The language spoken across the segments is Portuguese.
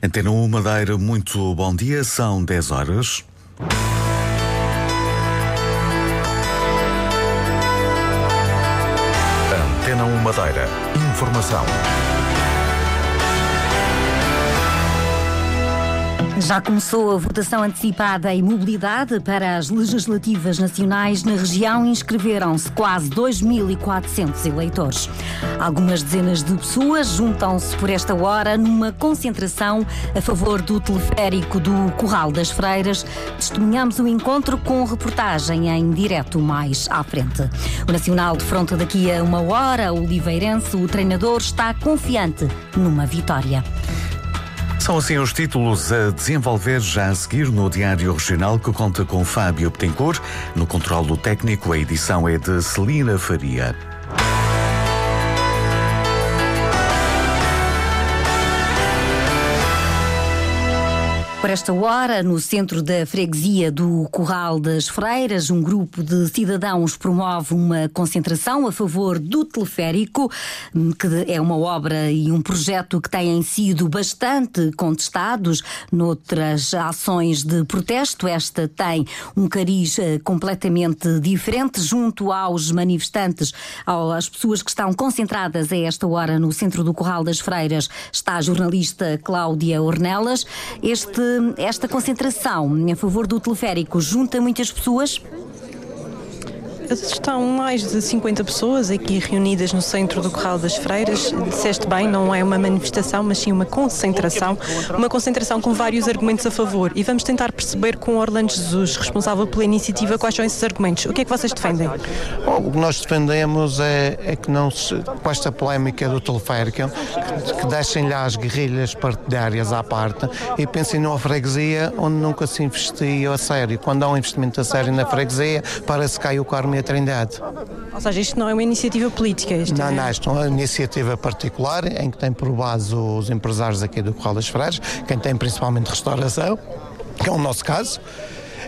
Antena 1 Madeira, muito bom dia, são 10 horas. Antena 1 Madeira, informação. Já começou a votação antecipada em mobilidade para as legislativas nacionais. Na região inscreveram-se quase 2.400 eleitores. Algumas dezenas de pessoas juntam-se por esta hora numa concentração a favor do teleférico do Corral das Freiras. Testemunhamos o encontro com reportagem em direto mais à frente. O Nacional de Fronte daqui a uma hora, o Oliveirense, o treinador, está confiante numa vitória. São assim os títulos a desenvolver já a seguir no Diário Regional que conta com Fábio Betancourt. No controle técnico, a edição é de Celina Faria. Por esta hora, no centro da freguesia do Corral das Freiras, um grupo de cidadãos promove uma concentração a favor do teleférico, que é uma obra e um projeto que têm sido bastante contestados noutras ações de protesto. Esta tem um cariz eh, completamente diferente junto aos manifestantes, às pessoas que estão concentradas a esta hora no centro do Corral das Freiras, está a jornalista Cláudia Ornelas. Este esta concentração a favor do teleférico junta muitas pessoas? Estão mais de 50 pessoas aqui reunidas no centro do Corral das Freiras. Disseste bem, não é uma manifestação, mas sim uma concentração. Uma concentração com vários argumentos a favor. E vamos tentar perceber com Orlando Jesus, responsável pela iniciativa, quais são esses argumentos. O que é que vocês defendem? o que nós defendemos é, é, que não se, com esta polémica do teleférico, que, que deixem lá as guerrilhas partidárias à parte e pensem numa freguesia onde nunca se investiu a sério. Quando há um investimento a sério na freguesia, parece que cai o carmo a Trindade. Ou seja, isto não é uma iniciativa política? Isto não, é... não, isto é uma iniciativa particular em que tem por base os empresários aqui do Corral das Freiras, quem tem principalmente restauração, que é o nosso caso.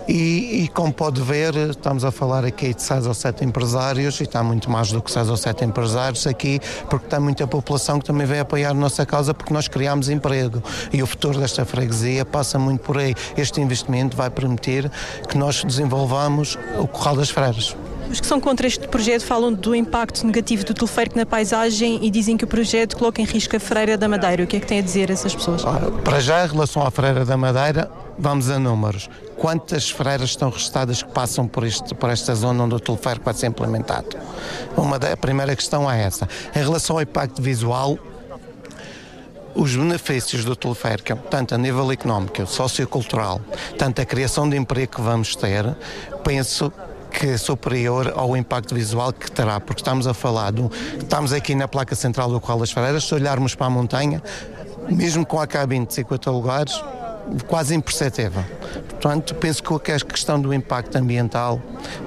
E, e, como pode ver, estamos a falar aqui de 6 ou 7 empresários e está muito mais do que 6 ou 7 empresários aqui, porque está muita população que também vem apoiar a nossa causa porque nós criamos emprego e o futuro desta freguesia passa muito por aí. Este investimento vai permitir que nós desenvolvamos o Corral das Freiras. Os que são contra este projeto falam do impacto negativo do teleférico na paisagem e dizem que o projeto coloca em risco a Freira da Madeira. O que é que tem a dizer essas pessoas? para já, em relação à Freira da Madeira, vamos a números. Quantas freiras estão restadas que passam por, este, por esta zona onde o teleférico vai ser implementado? Uma da, a primeira questão é essa. Em relação ao impacto visual, os benefícios do teleférico, tanto a nível económico, sociocultural, tanto a criação de emprego que vamos ter, penso que é superior ao impacto visual que terá, porque estamos a falar, do, estamos aqui na placa central do Corral das Freiras, se olharmos para a montanha, mesmo com a cabine de 50 lugares, quase imperceptível. Portanto, penso que a questão do impacto ambiental,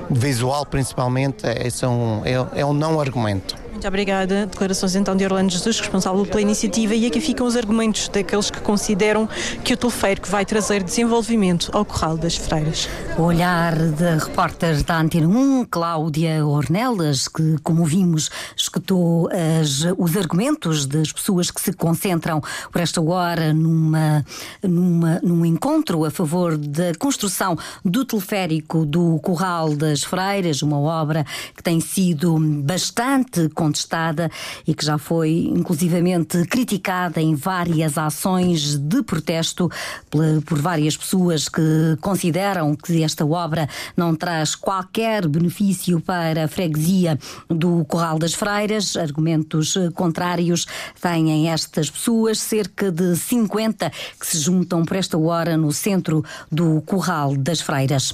visual principalmente, é, é, um, é, é um não argumento. Muito obrigada. Declarações então de Orlando Jesus, responsável pela iniciativa, e aqui ficam os argumentos daqueles que consideram que o teleférico vai trazer desenvolvimento ao Corral das Freiras. O olhar da repórter da Antena 1, Cláudia Ornelas, que, como vimos, escutou as, os argumentos das pessoas que se concentram por esta hora numa, numa, num encontro a favor da construção do teleférico do Corral das Freiras, uma obra que tem sido bastante contestada e que já foi inclusivamente criticada em várias ações de protesto por várias pessoas que consideram que esta obra não traz qualquer benefício para a freguesia do Corral das Freiras. Argumentos contrários têm estas pessoas, cerca de 50 que se juntam por esta hora no centro do Corral das Freiras.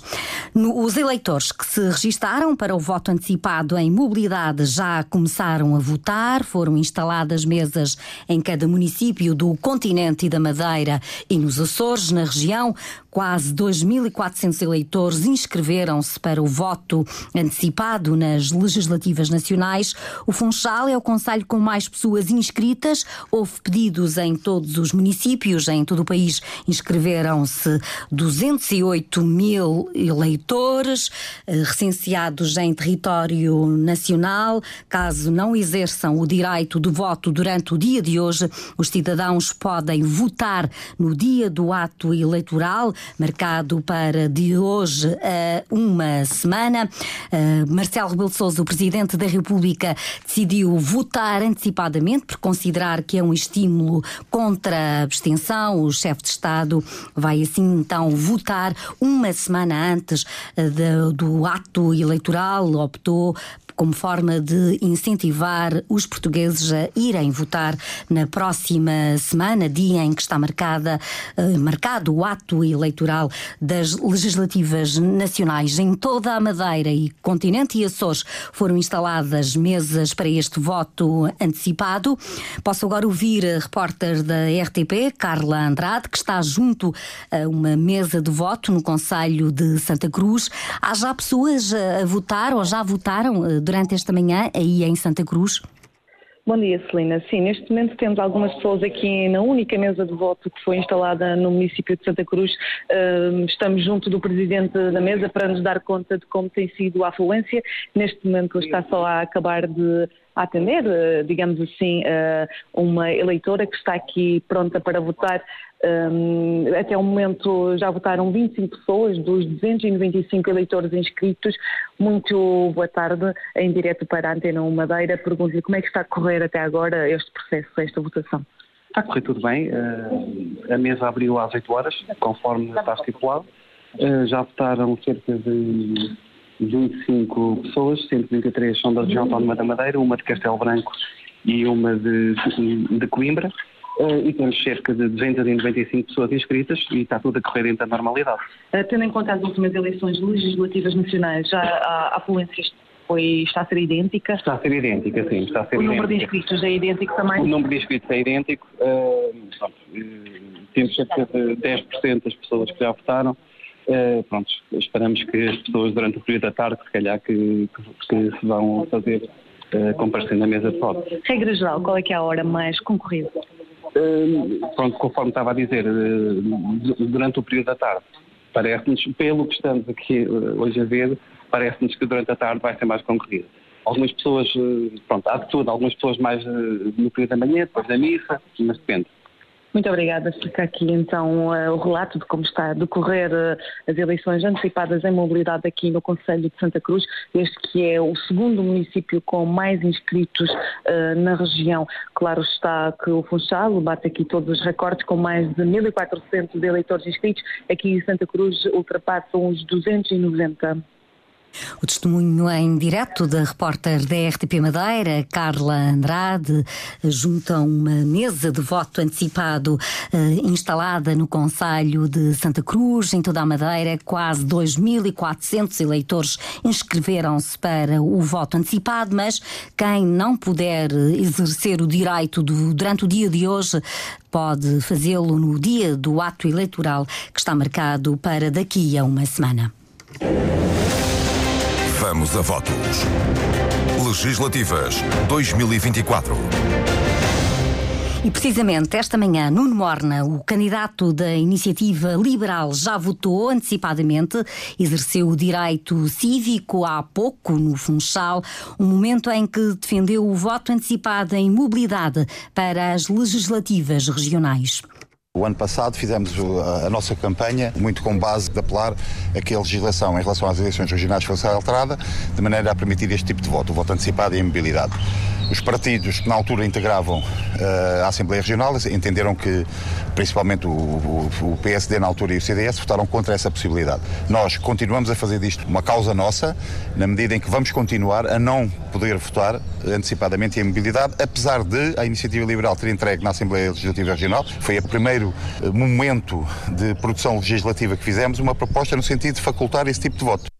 os eleitores que se registaram para o voto antecipado em mobilidade já começaram começaram a votar, foram instaladas mesas em cada município do continente e da Madeira e nos Açores, na região. Quase 2.400 eleitores inscreveram-se para o voto antecipado nas legislativas nacionais. O Funchal é o conselho com mais pessoas inscritas. Houve pedidos em todos os municípios, em todo o país inscreveram-se 208 mil eleitores, eh, recenseados em território nacional. Caso caso não exerçam o direito de voto durante o dia de hoje, os cidadãos podem votar no dia do ato eleitoral, marcado para de hoje a uma semana. Uh, Marcelo Rebelo de Sousa, o Presidente da República, decidiu votar antecipadamente por considerar que é um estímulo contra a abstenção. O chefe de Estado vai assim então votar uma semana antes de, do ato eleitoral, optou como forma de incentivar os portugueses a irem votar na próxima semana, dia em que está marcada, eh, marcado o ato eleitoral das legislativas nacionais. Em toda a Madeira e continente e Açores foram instaladas mesas para este voto antecipado. Posso agora ouvir a repórter da RTP, Carla Andrade, que está junto a uma mesa de voto no Conselho de Santa Cruz. Há já pessoas a votar ou já votaram eh, durante esta manhã aí em Santa Cruz? Bom dia, Celina. Sim, neste momento temos algumas pessoas aqui na única mesa de voto que foi instalada no município de Santa Cruz. Estamos junto do presidente da mesa para nos dar conta de como tem sido a afluência. Neste momento está só a acabar de atender, eh, digamos assim, eh, uma eleitora que está aqui pronta para votar. Um, até o momento já votaram 25 pessoas dos 295 eleitores inscritos. Muito boa tarde, em direto para a Antena 1 Madeira. Pergunto-lhe como é que está a correr até agora este processo, esta votação. Está a correr tudo bem. Uh, a mesa abriu às 8 horas, conforme está estipulado. Uh, já votaram cerca de 25 pessoas, 123 são da região autónoma da Madeira, uma de Castelo Branco e uma de, de Coimbra. Uh, e temos cerca de 295 pessoas inscritas e está tudo a correr dentro da normalidade. Uh, tendo em conta as últimas eleições legislativas nacionais, já a afluência foi, está a ser idêntica? Está a ser idêntica, sim. Está a ser o idêntica. número de inscritos é idêntico também? O número de inscritos é idêntico. Uh, pronto, temos cerca de 10% das pessoas que já votaram. Uh, pronto, esperamos que as pessoas durante o período da tarde, se calhar, que, que, que se vão fazer uh, comparecer na mesa de voto. Regra geral, qual é que é a hora mais concorrida? Pronto, conforme estava a dizer, uh, durante o período da tarde, parece-nos, pelo que estamos aqui uh, hoje a ver, parece-nos que durante a tarde vai ser mais concorrido. Algumas pessoas, pronto, há de tudo, algumas pessoas mais no período da manhã, depois da missa, mas depende. Muito obrigada. Fica aqui então uh, o relato de como está a decorrer uh, as eleições antecipadas em mobilidade aqui no Conselho de Santa Cruz, este que é o segundo município com mais inscritos uh, na região. Claro está que o Funchal bate aqui todos os recordes com mais de 1.400 de eleitores inscritos. Aqui em Santa Cruz ultrapassam os 290. O testemunho em direto da repórter da RTP Madeira, Carla Andrade, junto a uma mesa de voto antecipado eh, instalada no Conselho de Santa Cruz, em toda a Madeira. Quase 2.400 eleitores inscreveram-se para o voto antecipado, mas quem não puder exercer o direito do, durante o dia de hoje pode fazê-lo no dia do ato eleitoral que está marcado para daqui a uma semana. Vamos a votos. Legislativas 2024. E precisamente esta manhã, Nuno Morna, o candidato da Iniciativa Liberal, já votou antecipadamente, exerceu o direito cívico há pouco no Funchal, um momento em que defendeu o voto antecipado em mobilidade para as legislativas regionais. O ano passado fizemos a nossa campanha muito com base de apelar a que a legislação em relação às eleições regionais fosse alterada de maneira a permitir este tipo de voto, o voto antecipado e a mobilidade. Os partidos que na altura integravam uh, a Assembleia Regional entenderam que, principalmente o, o, o, PSD na altura e o CDS, votaram contra essa possibilidade. Nós continuamos a fazer disto uma causa nossa, na medida em que vamos continuar a não poder votar antecipadamente em mobilidade, apesar de a Iniciativa Liberal ter entregue na Assembleia Legislativa Regional, foi o primeiro eh, momento de produção legislativa que fizemos, uma proposta no sentido de facultar esse tipo de voto.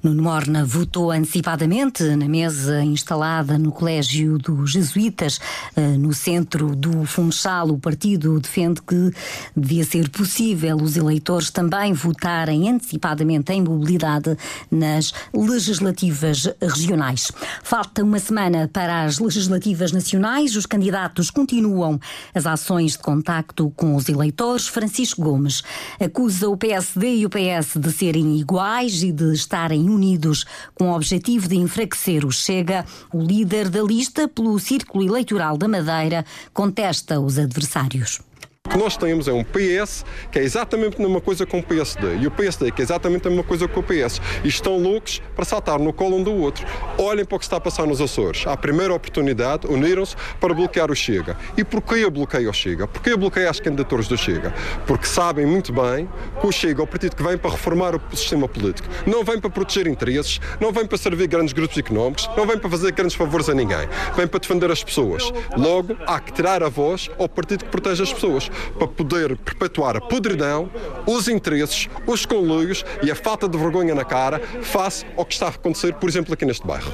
Nuno Morna votou antecipadamente na mesa instalada no Colégio dos Jesuítas, eh, no centro do Funchal. O partido defende que devia ser possível os eleitores também votarem antecipadamente em mobilidade nas legislativas regionais. Falta uma semana para as legislativas nacionais. Os candidatos continuam as ações de contacto com os eleitores. Francisco Gomes acusa o PSD e o PS de serem iguais e de estarem unidos com o objetivo de enfraquecer o Chega. O líder da lista pelo Círculo Eleitoral da Madeira contesta os adversários. O que nós temos é um PS que é exatamente a mesma coisa com o PSD e o PSD que é exatamente a mesma coisa com o PS e estão loucos para saltar no colo um do outro. Olhem para o que está a passar nos Açores. À primeira oportunidade, uniram-se para bloquear o Chega. E porquê o bloqueio ao Chega? Porquê o bloqueio às candidaturas do Chega? Porque sabem muito bem que o Chega é o partido que vem para reformar o sistema político. Não vem para proteger interesses, não vem para servir grandes grupos económicos, não vem para fazer grandes favores a ninguém. Vem para defender as pessoas. Logo, há que tirar a voz ao partido que protege as pessoas para poder perpetuar a podridão, os interesses, os conluios e a falta de vergonha na cara face ao que está a acontecer, por exemplo, aqui neste bairro.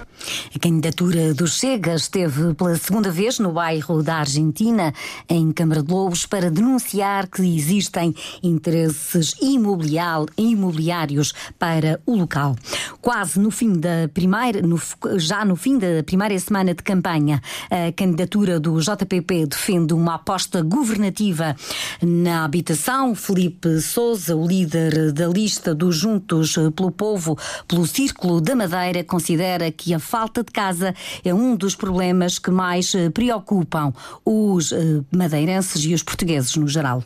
A candidatura do Chega esteve pela segunda vez no bairro da Argentina, em Câmara de Lobos, para denunciar que existem interesses imobiliários para o local. Quase no fim da primeira, no, já no fim da primeira semana de campanha, a candidatura do JPP defende uma aposta governativa na habitação. Felipe Souza, o líder da lista dos Juntos pelo Povo, pelo Círculo da Madeira, considera que a falta de casa é um dos problemas que mais preocupam os eh, madeirenses e os portugueses no geral.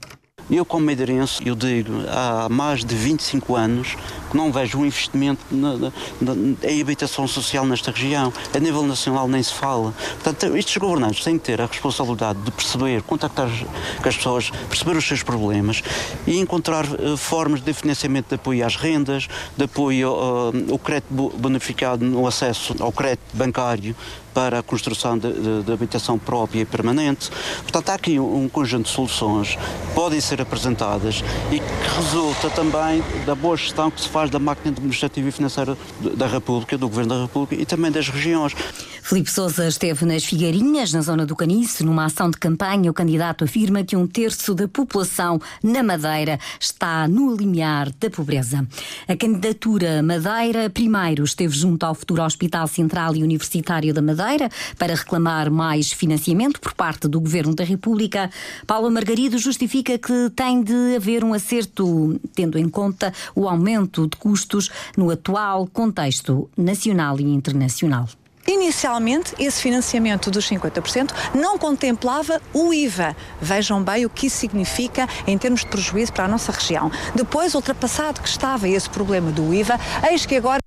Eu, como madeirense, eu digo, há mais de 25 anos que não vejo um investimento na, na, na, em habitação social nesta região. A nível nacional nem se fala. Portanto, estes governantes têm que ter a responsabilidade de perceber, contactar com as pessoas, perceber os seus problemas e encontrar uh, formas de financiamento de apoio às rendas, de apoio uh, ao crédito bonificado no acesso ao crédito bancário para a construção de, de, de, habitação própria e permanente. Portanto, há aqui um, um conjunto de soluções que podem ser apresentadas e que resulta também da boa gestão que se faz da máquina administrativa e financeira da República, do Governo da República e também das regiões. Filipe Sousa esteve nas Figueirinhas, na zona do Caniço, numa ação de campanha. O candidato afirma que um terço da população na Madeira está no limiar da pobreza. A candidatura Madeira primeiro esteve junto ao futuro Hospital Central e Universitário da Madeira para reclamar mais financiamento por parte do Governo da República. Paula Margarido justifica que tem de haver um acerto, tendo em conta o aumento de custos no atual contexto nacional e internacional. Inicialmente, esse financiamento dos 50% não contemplava o IVA. Vejam bem o que isso significa em termos de prejuízo para a nossa região. Depois, ultrapassado que estava esse problema do IVA, eis que agora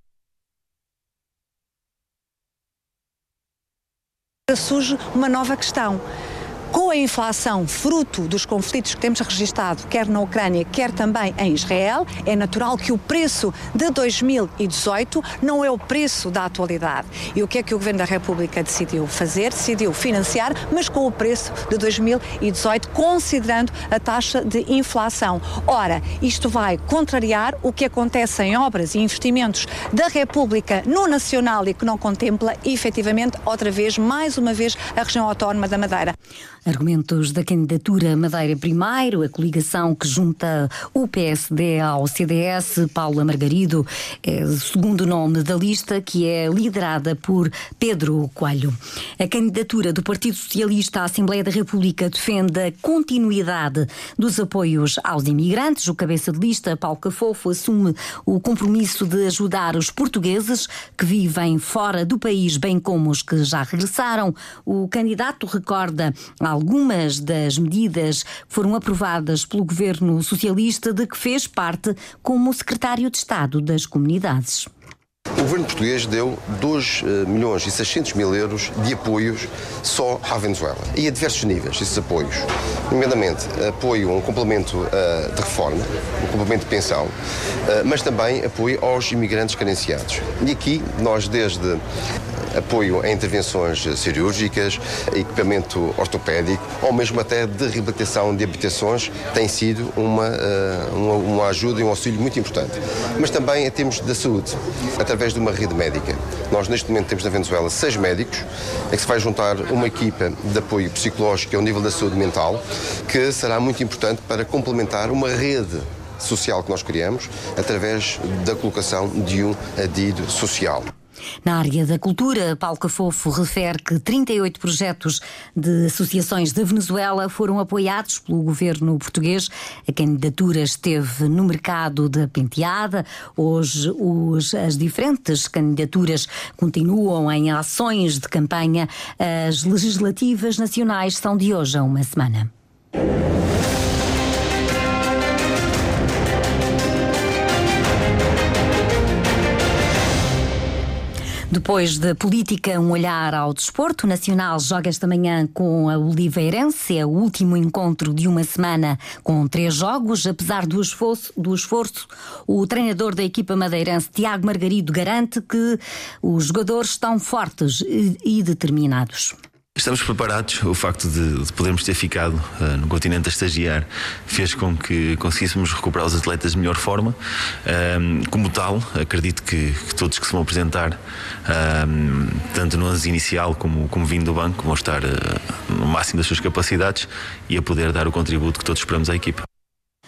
surge uma nova questão. Com a inflação fruto dos conflitos que temos registado, quer na Ucrânia, quer também em Israel, é natural que o preço de 2018 não é o preço da atualidade. E o que é que o Governo da República decidiu fazer? Decidiu financiar, mas com o preço de 2018, considerando a taxa de inflação. Ora, isto vai contrariar o que acontece em obras e investimentos da República no Nacional e que não contempla efetivamente, outra vez, mais uma vez, a região autónoma da Madeira. Argumentos da candidatura Madeira Primeiro, a coligação que junta o PSD ao CDS, Paula Margarido, é o segundo nome da lista, que é liderada por Pedro Coelho. A candidatura do Partido Socialista à Assembleia da República defende a continuidade dos apoios aos imigrantes. O cabeça de lista, Paulo Cafofo, assume o compromisso de ajudar os portugueses que vivem fora do país, bem como os que já regressaram. O candidato recorda algumas das medidas que foram aprovadas pelo governo socialista de que fez parte como secretário de Estado das Comunidades. O governo português deu 2 eh, milhões e 600 mil euros de apoios só à Venezuela. E a diversos níveis, esses apoios. Nomeadamente, apoio a um complemento uh, de reforma, um complemento de pensão, uh, mas também apoio aos imigrantes carenciados. E aqui, nós, desde apoio a intervenções cirúrgicas, equipamento ortopédico ou mesmo até de reabilitação de habitações tem sido uma, uma, uma ajuda e um auxílio muito importante. Mas também em termos da saúde, através de uma rede médica. Nós neste momento temos na Venezuela seis médicos, em que se vai juntar uma equipa de apoio psicológico ao nível da saúde mental, que será muito importante para complementar uma rede social que nós criamos através da colocação de um adido social. Na área da cultura, Paulo Cafofo refere que 38 projetos de associações da Venezuela foram apoiados pelo governo português. A candidatura esteve no mercado da penteada. Hoje, os, as diferentes candidaturas continuam em ações de campanha. As legislativas nacionais são de hoje a uma semana. Depois da política, um olhar ao desporto. O Nacional joga esta manhã com a Oliveirense. É o último encontro de uma semana com três jogos. Apesar do esforço, do esforço o treinador da equipa madeirense, Tiago Margarido, garante que os jogadores estão fortes e determinados. Estamos preparados. O facto de, de podermos ter ficado uh, no continente a estagiar fez com que conseguíssemos recuperar os atletas de melhor forma. Um, como tal, acredito que, que, todos que se vão apresentar, um, tanto no ano inicial como, como vindo do banco, vão estar uh, no máximo das suas capacidades e a poder dar o contributo que todos esperamos à equipa.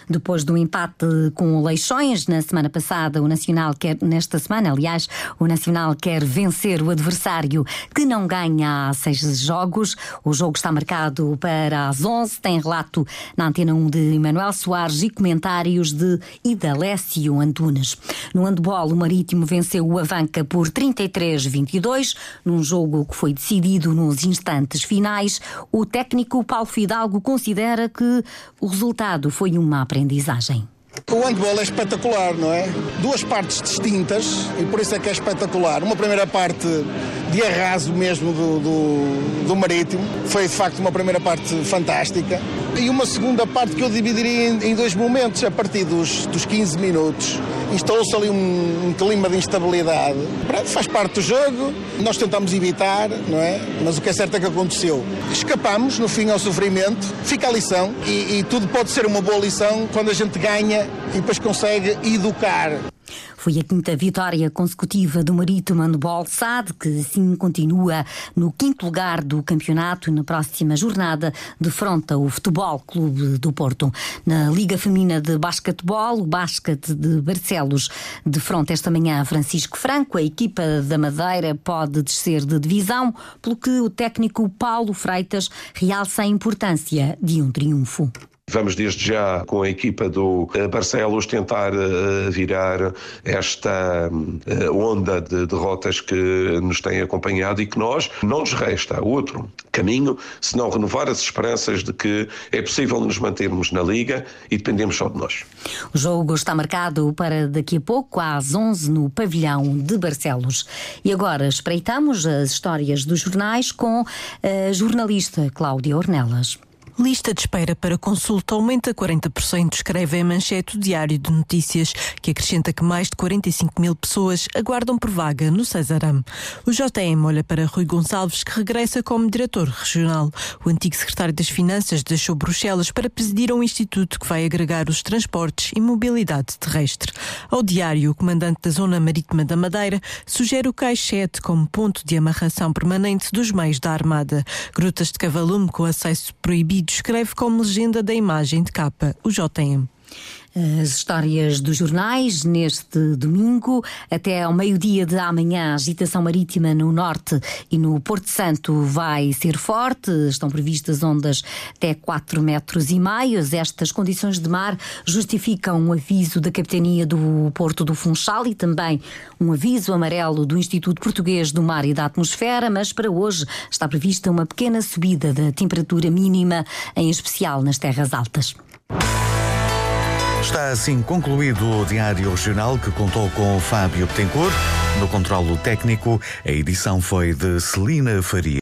Depois do empate com o Leixões na semana passada, o Nacional quer, nesta semana, aliás, o Nacional quer vencer o adversário que não ganha há seis jogos. O jogo está marcado para as 11. Tem relato na antena 1 de Emanuel Soares e comentários de Idalécio Antunes. No handball, o Marítimo venceu o Avanca por 33-22, num jogo que foi decidido nos instantes finais. O técnico Paulo Fidalgo considera que o resultado foi uma aprendizagem. O handball é espetacular, não é? Duas partes distintas e por isso é que é espetacular. Uma primeira parte de arraso mesmo do, do, do marítimo, foi de facto uma primeira parte fantástica. E uma segunda parte que eu dividiria em, em dois momentos, a partir dos, dos 15 minutos. Instalou-se ali um, um, clima de instabilidade. Faz parte do jogo, nós tentamos evitar, não é? Mas o que é certo é que aconteceu. Escapamos, no fim, ao sofrimento, fica a lição e, e tudo pode ser uma boa lição quando a gente ganha e depois consegue educar. Foi a quinta vitória consecutiva do Marítimo Handball SAD, que assim continua no quinto lugar do campeonato na próxima jornada defronta o Futebol Clube do Porto. Na Liga Feminina de Basquetebol, o Basquete de Barcelos defronta esta manhã Francisco Franco. A equipa da Madeira pode descer de divisão, pelo que o técnico Paulo Freitas realça a importância de um triunfo. Vamos desde já com a equipa do eh, Barcelos tentar eh, virar esta eh, onda de derrotas que nos tem acompanhado e que nós não nos resta outro caminho senão renovar as esperanças de que é possível nos mantermos na Liga e dependemos só de nós. O jogo está marcado para daqui a pouco às 11 no pavilhão de Barcelos. E agora espreitamos as histórias dos jornais com a jornalista Cláudia Ornelas. Lista de espera para consulta aumenta 40%, escreve a manchete o Diário de Notícias, que acrescenta que mais de 45 mil pessoas aguardam por vaga no Cesaram. O JM olha para Rui Gonçalves, que regressa como diretor regional. O antigo secretário das Finanças deixou Bruxelas para presidir um instituto que vai agregar os transportes e mobilidade terrestre. Ao Diário, o comandante da Zona Marítima da Madeira sugere o Caixete como ponto de amarração permanente dos meios da Armada. Grutas de Cavalume com acesso proibido descreve como legenda da imagem de capa o JM. As histórias dos jornais neste domingo até ao meio-dia de amanhã. A agitação marítima no norte e no Porto Santo vai ser forte. Estão previstas ondas até 4 metros e meio. Estas condições de mar justificam um aviso da Capitania do Porto do Funchal e também um aviso amarelo do Instituto Português do Mar e da Atmosfera. Mas para hoje está prevista uma pequena subida da temperatura mínima, em especial nas terras altas. Está assim concluído o Diário Regional que contou com Fábio Betancourt. No controlo técnico, a edição foi de Celina Faria.